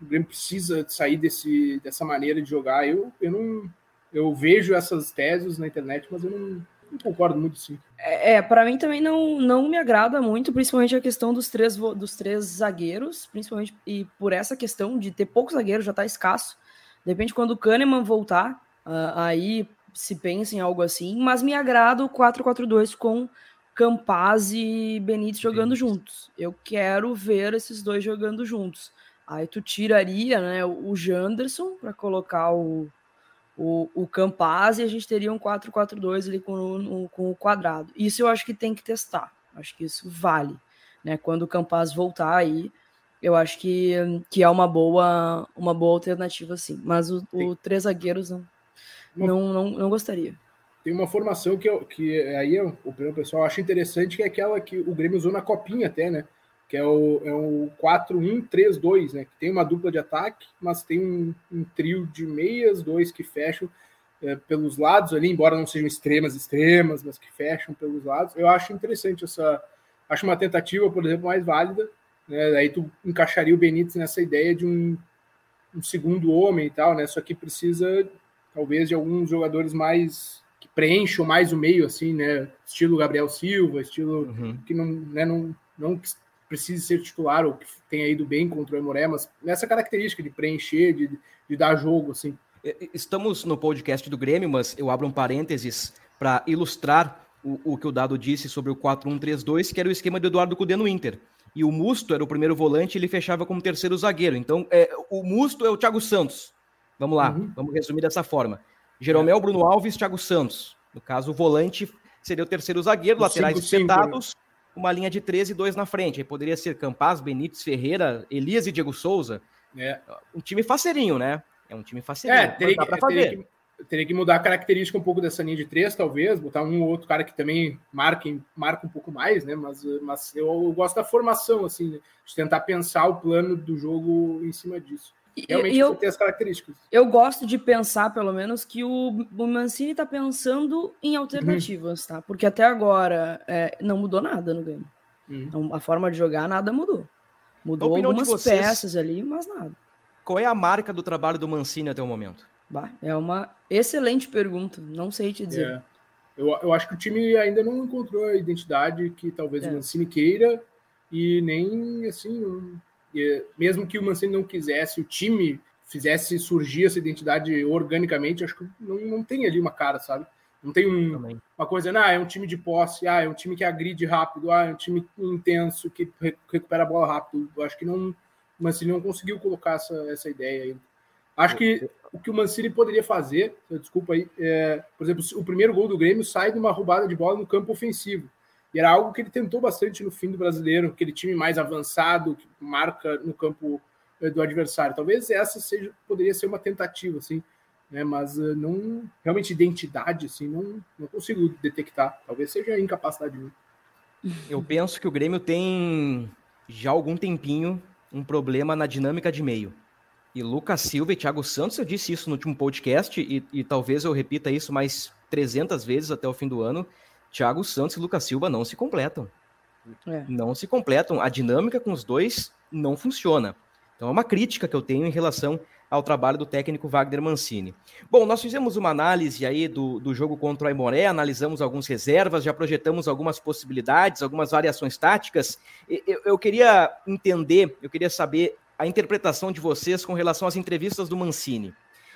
o Grêmio precisa sair desse, dessa maneira de jogar. Eu, eu não. Eu vejo essas teses na internet, mas eu não, não concordo muito sim. É, é para mim também não, não me agrada muito, principalmente a questão dos três, dos três zagueiros, principalmente e por essa questão de ter poucos zagueiros, já tá escasso. De repente, quando o Kahneman voltar, uh, aí se pensa em algo assim, mas me agrada o 4-4-2 com Campaz e Benítez jogando Benítez. juntos. Eu quero ver esses dois jogando juntos. Aí tu tiraria né, o Janderson para colocar o, o, o Campaz e a gente teria um 4-4-2 ali com, com o quadrado. Isso eu acho que tem que testar. Acho que isso vale. Né? Quando o Campaz voltar aí, eu acho que, que é uma boa, uma boa alternativa, sim. Mas o, o três zagueiros não, não, não, não gostaria. Tem uma formação que, eu, que aí eu, o pessoal acha interessante, que é aquela que o Grêmio usou na copinha até, né? Que é o, é o 4-1-3-2, né? Que tem uma dupla de ataque, mas tem um, um trio de meias, dois que fecham é, pelos lados ali, embora não sejam extremas, extremas, mas que fecham pelos lados. Eu acho interessante essa. Acho uma tentativa, por exemplo, mais válida. Né? Aí tu encaixaria o Benítez nessa ideia de um, um segundo homem e tal, né? Só que precisa, talvez, de alguns jogadores mais que preencham mais o meio, assim, né? Estilo Gabriel Silva, estilo uhum. que não, né, não, não precise ser titular ou que tenha ido bem contra o Emoré, mas nessa característica de preencher, de, de dar jogo, assim. Estamos no podcast do Grêmio, mas eu abro um parênteses para ilustrar o, o, que o Dado disse sobre o 4-1-3-2, que era o esquema do Eduardo Cudê no Inter. E o Musto era o primeiro volante, ele fechava como terceiro zagueiro. Então, é, o Musto é o Thiago Santos. Vamos lá, uhum. vamos resumir dessa forma. Jeromel, Bruno Alves, Thiago Santos. No caso, o volante seria o terceiro zagueiro, o laterais espetados, uma linha de 13 e dois na frente. Aí poderia ser Campaz, Benítez, Ferreira, Elias e Diego Souza. É. Um time faceirinho, né? É um time faceirinho. É, teria, que, teria, que, teria que mudar a característica um pouco dessa linha de três, talvez, botar um ou outro cara que também marca, marca um pouco mais, né? Mas, mas eu, eu gosto da formação, assim, de tentar pensar o plano do jogo em cima disso. Realmente eu, tem as características. Eu gosto de pensar, pelo menos, que o, o Mancini está pensando em alternativas, uhum. tá? Porque até agora é, não mudou nada no game. Uhum. Então, a forma de jogar, nada mudou. Mudou algumas vocês, peças ali, mas nada. Qual é a marca do trabalho do Mancini até o momento? Bah, é uma excelente pergunta, não sei te dizer. É. Eu, eu acho que o time ainda não encontrou a identidade que talvez é. o Mancini queira e nem assim mesmo que o Mancini não quisesse, o time fizesse surgir essa identidade organicamente, acho que não, não tem ali uma cara, sabe? Não tem um, uma coisa, ah, é um time de posse, ah, é um time que agride rápido, ah, é um time intenso, que recupera a bola rápido. Eu acho que não, o Mancini não conseguiu colocar essa, essa ideia aí. Acho que o que o Mancini poderia fazer, desculpa aí, é, por exemplo, o primeiro gol do Grêmio sai de uma roubada de bola no campo ofensivo. E era algo que ele tentou bastante no fim do brasileiro, aquele time mais avançado, que marca no campo eh, do adversário. Talvez essa seja, poderia ser uma tentativa, assim, né? Mas uh, não realmente identidade, assim, não, não consigo detectar. Talvez seja incapacidade minha. Eu penso que o Grêmio tem já algum tempinho um problema na dinâmica de meio. E Lucas Silva e Thiago Santos, eu disse isso no último podcast e, e talvez eu repita isso mais 300 vezes até o fim do ano. Thiago Santos e Lucas Silva não se completam. É. Não se completam. A dinâmica com os dois não funciona. Então é uma crítica que eu tenho em relação ao trabalho do técnico Wagner Mancini. Bom, nós fizemos uma análise aí do, do jogo contra o Aimoré, analisamos algumas reservas, já projetamos algumas possibilidades, algumas variações táticas. Eu, eu queria entender, eu queria saber a interpretação de vocês com relação às entrevistas do Mancini.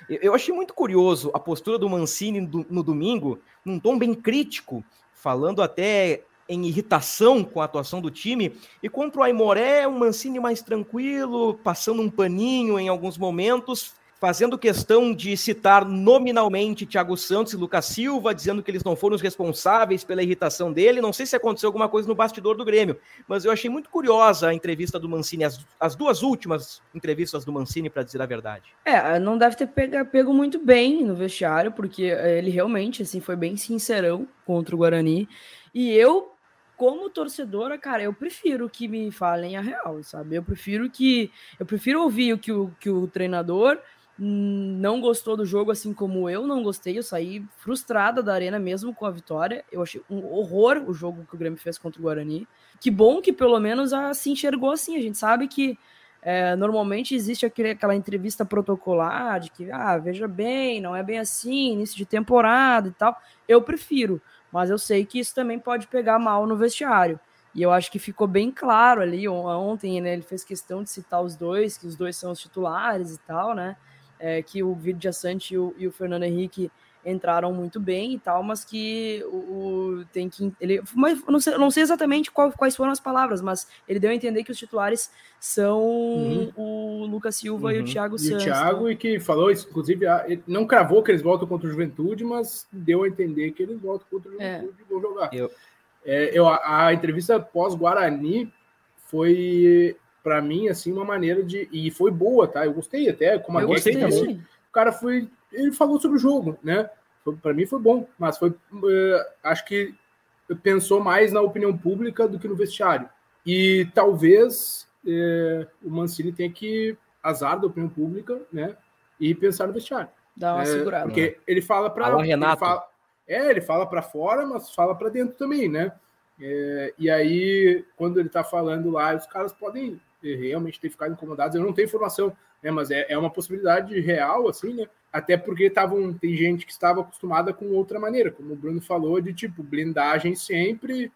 Eu achei muito curioso a postura do Mancini no domingo, num tom bem crítico, falando até em irritação com a atuação do time. E contra o Aimoré, o Mancini mais tranquilo, passando um paninho em alguns momentos, fazendo questão de citar nominalmente Thiago Santos e Lucas Silva, dizendo que eles não foram os responsáveis pela irritação dele. Não sei se aconteceu alguma coisa no bastidor do Grêmio, mas eu achei muito curiosa a entrevista do Mancini, as, as duas últimas entrevistas do Mancini, para dizer a verdade. É, não deve ter pego, muito bem no vestiário, porque ele realmente assim foi bem sincerão contra o Guarani. E eu como torcedora, cara, eu prefiro que me falem a real, sabe? Eu prefiro que eu prefiro ouvir o que o, que o treinador não gostou do jogo, assim como eu não gostei. Eu saí frustrada da arena mesmo com a vitória. Eu achei um horror o jogo que o Grêmio fez contra o Guarani. Que bom que pelo menos a, se enxergou assim. A gente sabe que é, normalmente existe aquele, aquela entrevista protocolar de que, ah, veja bem, não é bem assim, início de temporada e tal. Eu prefiro, mas eu sei que isso também pode pegar mal no vestiário. E eu acho que ficou bem claro ali ontem, né? Ele fez questão de citar os dois, que os dois são os titulares e tal, né? É, que o Vidia Sante e o, e o Fernando Henrique entraram muito bem e tal, mas que o, o tem que ele, mas não sei, não sei exatamente qual, quais foram as palavras, mas ele deu a entender que os titulares são uhum. o Lucas Silva uhum. e o uhum. Thiago e Santos. E o Thiago então. e que falou, inclusive, ele não cravou que eles voltam contra o Juventude, mas deu a entender que eles voltam contra o é. Juventude é. e vão jogar. Eu... É, eu, a, a entrevista pós Guarani foi para mim, assim, uma maneira de. E foi boa, tá? Eu gostei até, como a gostei também. O cara foi. Ele falou sobre o jogo, né? Para mim foi bom, mas foi. Uh, acho que pensou mais na opinião pública do que no vestiário. E talvez é, o Mancini tenha que azar da opinião pública, né? E pensar no vestiário. Dá uma é, segurada. Porque né? ele fala para. Alô, Renato. Fala, é, ele fala para fora, mas fala para dentro também, né? É, e aí, quando ele está falando lá, os caras podem realmente ter ficado incomodados. Eu não tenho informação, né? Mas é, é uma possibilidade real, assim, né? Até porque tavam, tem gente que estava acostumada com outra maneira, como o Bruno falou, de tipo, blindagem sempre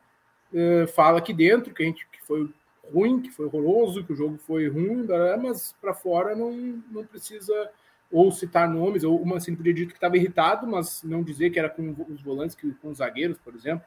uh, fala aqui dentro que a gente que foi ruim, que foi horroroso, que o jogo foi ruim, mas para fora não, não precisa ou citar nomes, ou o Mancini podia dizer que estava irritado, mas não dizer que era com os volantes, que com os zagueiros, por exemplo,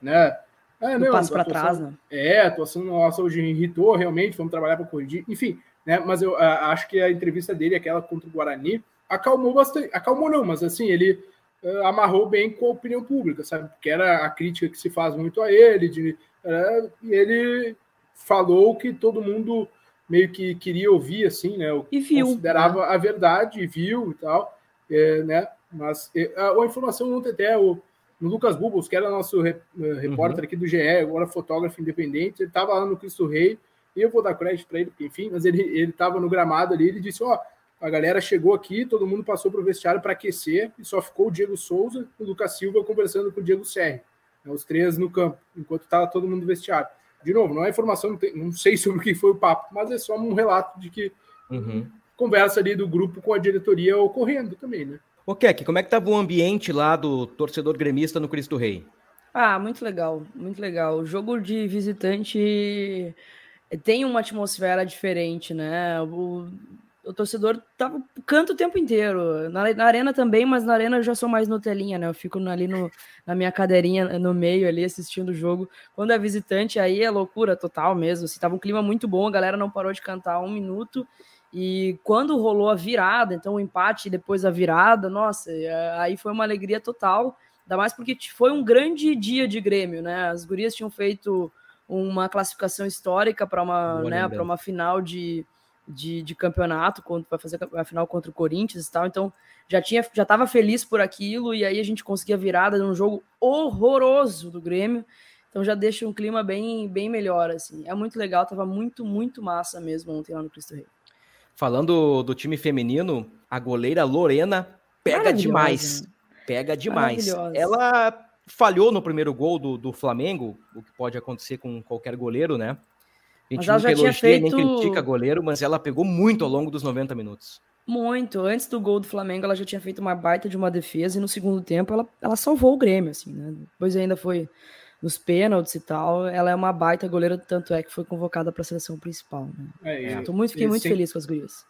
né? É, não, passo para trás, né? É, a atuação nossa hoje irritou realmente, vamos trabalhar para corrigir, enfim, né? Mas eu uh, acho que a entrevista dele, aquela contra o Guarani, acalmou bastante, acalmou não, mas assim, ele uh, amarrou bem com a opinião pública, sabe? Porque era a crítica que se faz muito a ele, de, uh, e ele falou que todo mundo meio que queria ouvir, assim, né? E viu. Considerava né? a verdade, viu e tal, é, né? Mas é, a, a, informação ontem até o no Lucas Bubos, que era nosso re, uh, repórter uhum. aqui do GE, agora fotógrafo independente, ele estava lá no Cristo Rei, e eu vou dar crédito para ele, porque, enfim, mas ele estava no gramado ali, ele disse, ó, oh, a galera chegou aqui, todo mundo passou para o vestiário para aquecer, e só ficou o Diego Souza e o Lucas Silva conversando com o Diego Serri, né, os três no campo, enquanto estava todo mundo no vestiário. De novo, não é informação, não, tem, não, sei (laughs) sobre o que foi o papo, mas é só um relato de que uhum. conversa ali do grupo com a diretoria ocorrendo também, né? Ô, Keck, como é que estava o ambiente lá do torcedor gremista no Cristo Rei? Ah, muito legal, muito legal. O jogo de visitante tem uma atmosfera diferente, né? O, o torcedor tava canto o tempo inteiro. Na, na, arena também, mas na arena eu já sou mais Nutelinha, né? Eu fico ali no, na minha cadeirinha no meio ali assistindo o jogo. Quando é visitante, aí é loucura total mesmo. Assim, tava um clima muito bom, a galera não parou de cantar um minuto. E quando rolou a virada, então o empate e depois a virada, nossa, é, aí foi uma alegria total. Ainda mais porque foi um grande dia de Grêmio, né? As gurias tinham feito uma classificação histórica para uma, né, uma final de, de, de campeonato, para fazer a final contra o Corinthians e tal. Então já tinha já estava feliz por aquilo e aí a gente conseguia virada num jogo horroroso do Grêmio. Então já deixa um clima bem bem melhor assim. É muito legal, tava muito muito massa mesmo ontem lá no Cristo Rei. Falando do time feminino, a goleira Lorena pega demais. Pega demais. Ela falhou no primeiro gol do, do Flamengo, o que pode acontecer com qualquer goleiro, né? A gente mas nunca elogia feito... nem critica goleiro, mas ela pegou muito ao longo dos 90 minutos. Muito. Antes do gol do Flamengo, ela já tinha feito uma baita de uma defesa e no segundo tempo ela, ela salvou o Grêmio, assim, né? Depois ainda foi nos pênaltis e tal. Ela é uma baita goleira, tanto é que foi convocada para a seleção principal. Né? É, é. Tô muito, fiquei muito feliz com as gurias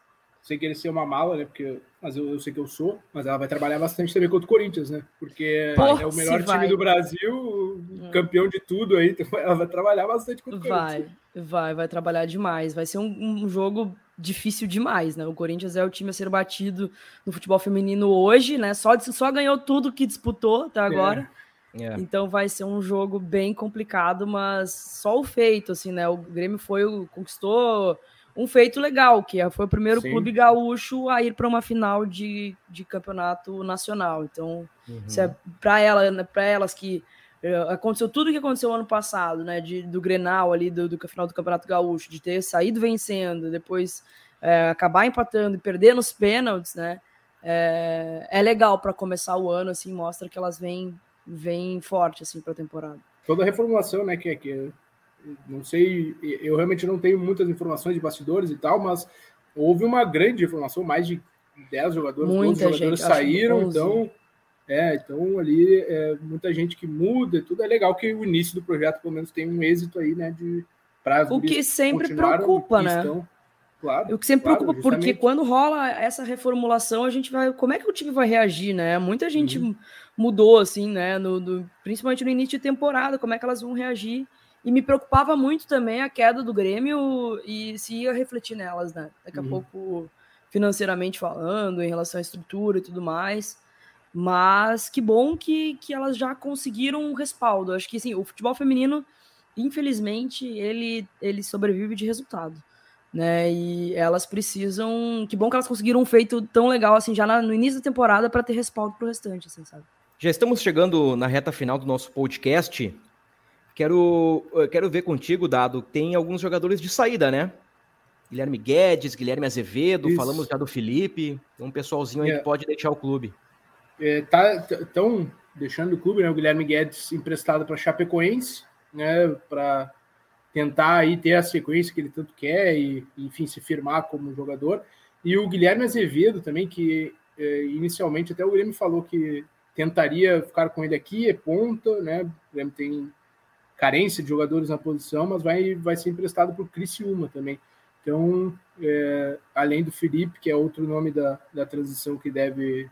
sem querer ser uma mala, né? Porque, mas eu, eu, sei que eu sou, mas ela vai trabalhar bastante também contra o Corinthians, né? Porque é o melhor time vai. do Brasil, hum. campeão de tudo aí, então ela vai trabalhar bastante contra o Corinthians. Vai, vai, vai trabalhar demais. Vai ser um, um, jogo difícil demais, né? O Corinthians é o time a ser batido no futebol feminino hoje, né? Só, só ganhou tudo que disputou até agora. É. É. Então vai ser um jogo bem complicado, mas só o feito, assim, né? O Grêmio foi, conquistou um feito legal, que é, foi o primeiro Sim. clube gaúcho a ir para uma final de, de campeonato nacional. Então, uhum. é para ela, né, para elas que uh, aconteceu tudo o que aconteceu ano passado, né? De, do Grenal ali, do, do final do Campeonato Gaúcho, de ter saído vencendo, depois é, acabar empatando e perder nos pênaltis, né? É, é legal para começar o ano, assim, mostra que elas vêm, vêm forte assim para a temporada. Toda a reformulação, né, que, que não sei, eu realmente não tenho muitas informações de bastidores e tal, mas houve uma grande informação, mais de 10 jogadores, muita jogadores saíram, então, é, então ali é, muita gente que muda, tudo é legal que o início do projeto pelo menos tem um êxito aí, né, de O que sempre preocupa, né? Estão, claro. O que sempre claro, preocupa, justamente. porque quando rola essa reformulação, a gente vai. Como é que o time vai reagir, né? Muita gente uhum. mudou, assim, né? No, no, principalmente no início de temporada, como é que elas vão reagir. E me preocupava muito também a queda do Grêmio e se ia refletir nelas, né? Daqui a uhum. pouco, financeiramente falando, em relação à estrutura e tudo mais. Mas que bom que, que elas já conseguiram um respaldo. Acho que sim, o futebol feminino, infelizmente, ele, ele sobrevive de resultado. Né? E elas precisam. Que bom que elas conseguiram um feito tão legal assim já no início da temporada para ter respaldo para o restante, assim, sabe? Já estamos chegando na reta final do nosso podcast. Quero, quero ver contigo, Dado. Tem alguns jogadores de saída, né? Guilherme Guedes, Guilherme Azevedo, Isso. falamos já do Felipe. Tem um pessoalzinho aí é. que pode deixar o clube. É, tá, tão deixando o clube, né? O Guilherme Guedes emprestado para Chapecoense, né? Para tentar aí ter a sequência que ele tanto quer e, enfim, se firmar como jogador. E o Guilherme Azevedo também, que é, inicialmente até o Grêmio falou que tentaria ficar com ele aqui, é ponta, né? O Grêmio tem carência de jogadores na posição, mas vai, vai ser emprestado para o Criciúma também. Então, é, além do Felipe, que é outro nome da, da transição que deve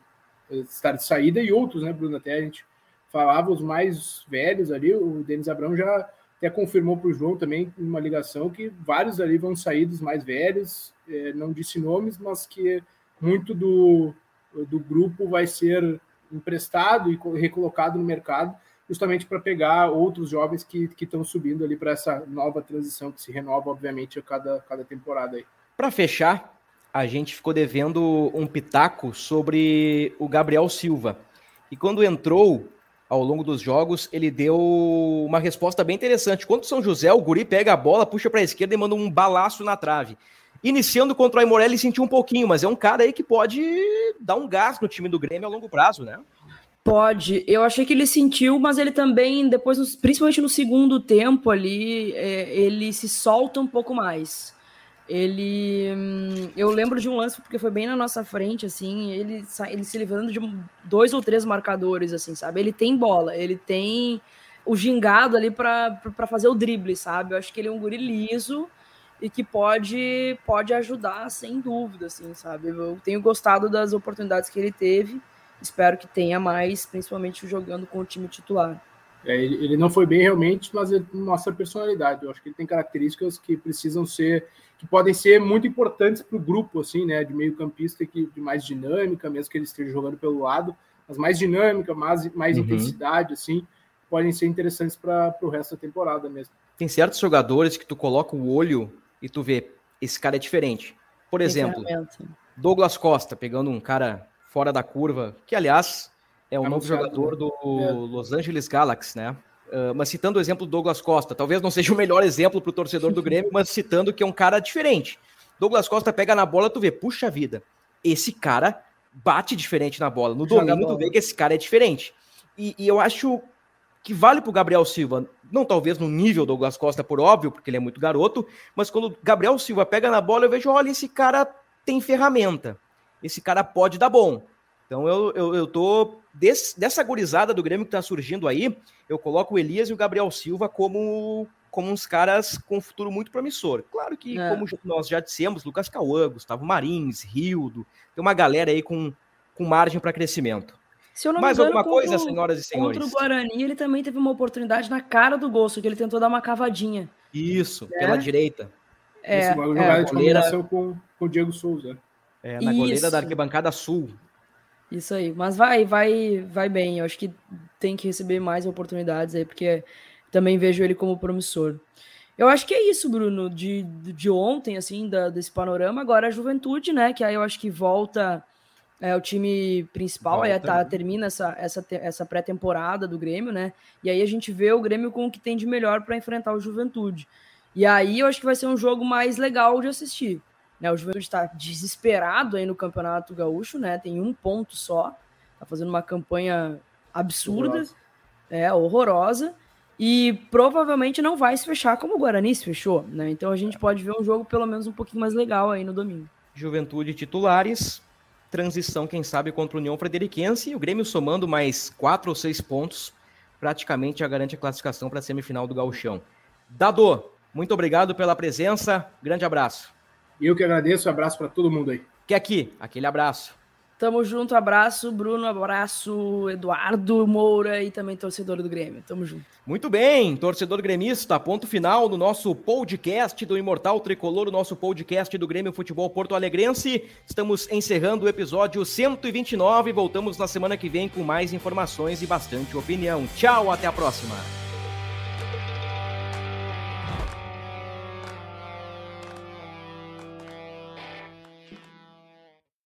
é, estar de saída, e outros, né, Bruno? Até a gente falava os mais velhos ali, o Denis Abrão já até confirmou para o João também uma ligação que vários ali vão sair dos mais velhos, é, não disse nomes, mas que muito do, do grupo vai ser emprestado e recolocado no mercado justamente para pegar outros jovens que estão subindo ali para essa nova transição que se renova, obviamente, a cada, cada temporada. Para fechar, a gente ficou devendo um pitaco sobre o Gabriel Silva. E quando entrou ao longo dos jogos, ele deu uma resposta bem interessante. Quando o São José, o Guri pega a bola, puxa para a esquerda e manda um balaço na trave. Iniciando contra o Aimoré, ele sentiu um pouquinho, mas é um cara aí que pode dar um gás no time do Grêmio a longo prazo, né? Pode. Eu achei que ele sentiu, mas ele também, depois, principalmente no segundo tempo ali, é, ele se solta um pouco mais. Ele. Hum, eu lembro de um lance, porque foi bem na nossa frente, assim, ele, ele se livrando de dois ou três marcadores, assim, sabe? Ele tem bola, ele tem o gingado ali para fazer o drible, sabe? Eu acho que ele é um guri liso e que pode, pode ajudar, sem dúvida, assim, sabe? Eu tenho gostado das oportunidades que ele teve espero que tenha mais, principalmente jogando com o time titular. É, ele, não foi bem realmente, mas ele mostra personalidade. Eu acho que ele tem características que precisam ser, que podem ser muito importantes para o grupo, assim, né? De meio campista que de mais dinâmica, mesmo que ele esteja jogando pelo lado, mas mais dinâmica, mais, mais uhum. intensidade, assim, podem ser interessantes para o resto da temporada mesmo. Tem certos jogadores que tu coloca o olho e tu vê, esse cara é diferente. Por exemplo, Douglas Costa, pegando um cara fora da curva, que aliás é o é novo jogador né? do é. Los Angeles Galaxy, né? Uh, mas citando o exemplo do Douglas Costa, talvez não seja o melhor exemplo para o torcedor do Grêmio, mas citando que é um cara diferente. Douglas Costa pega na bola, tu vê, puxa vida, esse cara bate diferente na bola. No domingo, tu vê que esse cara é diferente. E, e eu acho que vale para o Gabriel Silva, não talvez no nível do Douglas Costa, por óbvio, porque ele é muito garoto, mas quando o Gabriel Silva pega na bola, eu vejo, olha, esse cara tem ferramenta esse cara pode dar bom. Então eu, eu, eu tô desse, dessa gurizada do Grêmio que tá surgindo aí, eu coloco o Elias e o Gabriel Silva como, como uns caras com um futuro muito promissor. Claro que, é. como nós já dissemos, Lucas Cauã, Gustavo Marins, Rildo, tem uma galera aí com, com margem para crescimento. Se eu não Mais engano, alguma coisa, senhoras e senhores? Contra o Guarani, ele também teve uma oportunidade na cara do gol, que ele tentou dar uma cavadinha. Isso, é. pela direita. É, Esse, jogada é, combinação com, com o Diego Souza. É, na Isso. goleira da arquibancada sul. Isso aí. Mas vai, vai, vai bem. Eu acho que tem que receber mais oportunidades aí, porque também vejo ele como promissor. Eu acho que é isso, Bruno, de, de ontem, assim, da, desse panorama. Agora a juventude, né? Que aí eu acho que volta é, o time principal, volta. aí tá, termina essa, essa, essa pré-temporada do Grêmio, né? E aí a gente vê o Grêmio com o que tem de melhor para enfrentar o Juventude. E aí eu acho que vai ser um jogo mais legal de assistir. Né, o Juventude está desesperado aí no Campeonato Gaúcho, né? Tem um ponto só. Tá fazendo uma campanha absurda, horrorosa. é horrorosa. E provavelmente não vai se fechar como o Guarani se fechou, né? Então a gente pode ver um jogo pelo menos um pouquinho mais legal aí no domingo. Juventude titulares, transição, quem sabe, contra o União Frederiquense. E o Grêmio somando mais quatro ou seis pontos, praticamente já garante a classificação para a semifinal do Gauchão. Dado, muito obrigado pela presença. Grande abraço. E eu que agradeço, um abraço para todo mundo aí. Que aqui, aquele abraço. Tamo junto, abraço, Bruno, abraço, Eduardo Moura e também torcedor do Grêmio. Tamo junto. Muito bem, torcedor gremista, ponto final no nosso podcast do Imortal Tricolor, o nosso podcast do Grêmio Futebol Porto Alegrense. Estamos encerrando o episódio 129 voltamos na semana que vem com mais informações e bastante opinião. Tchau, até a próxima.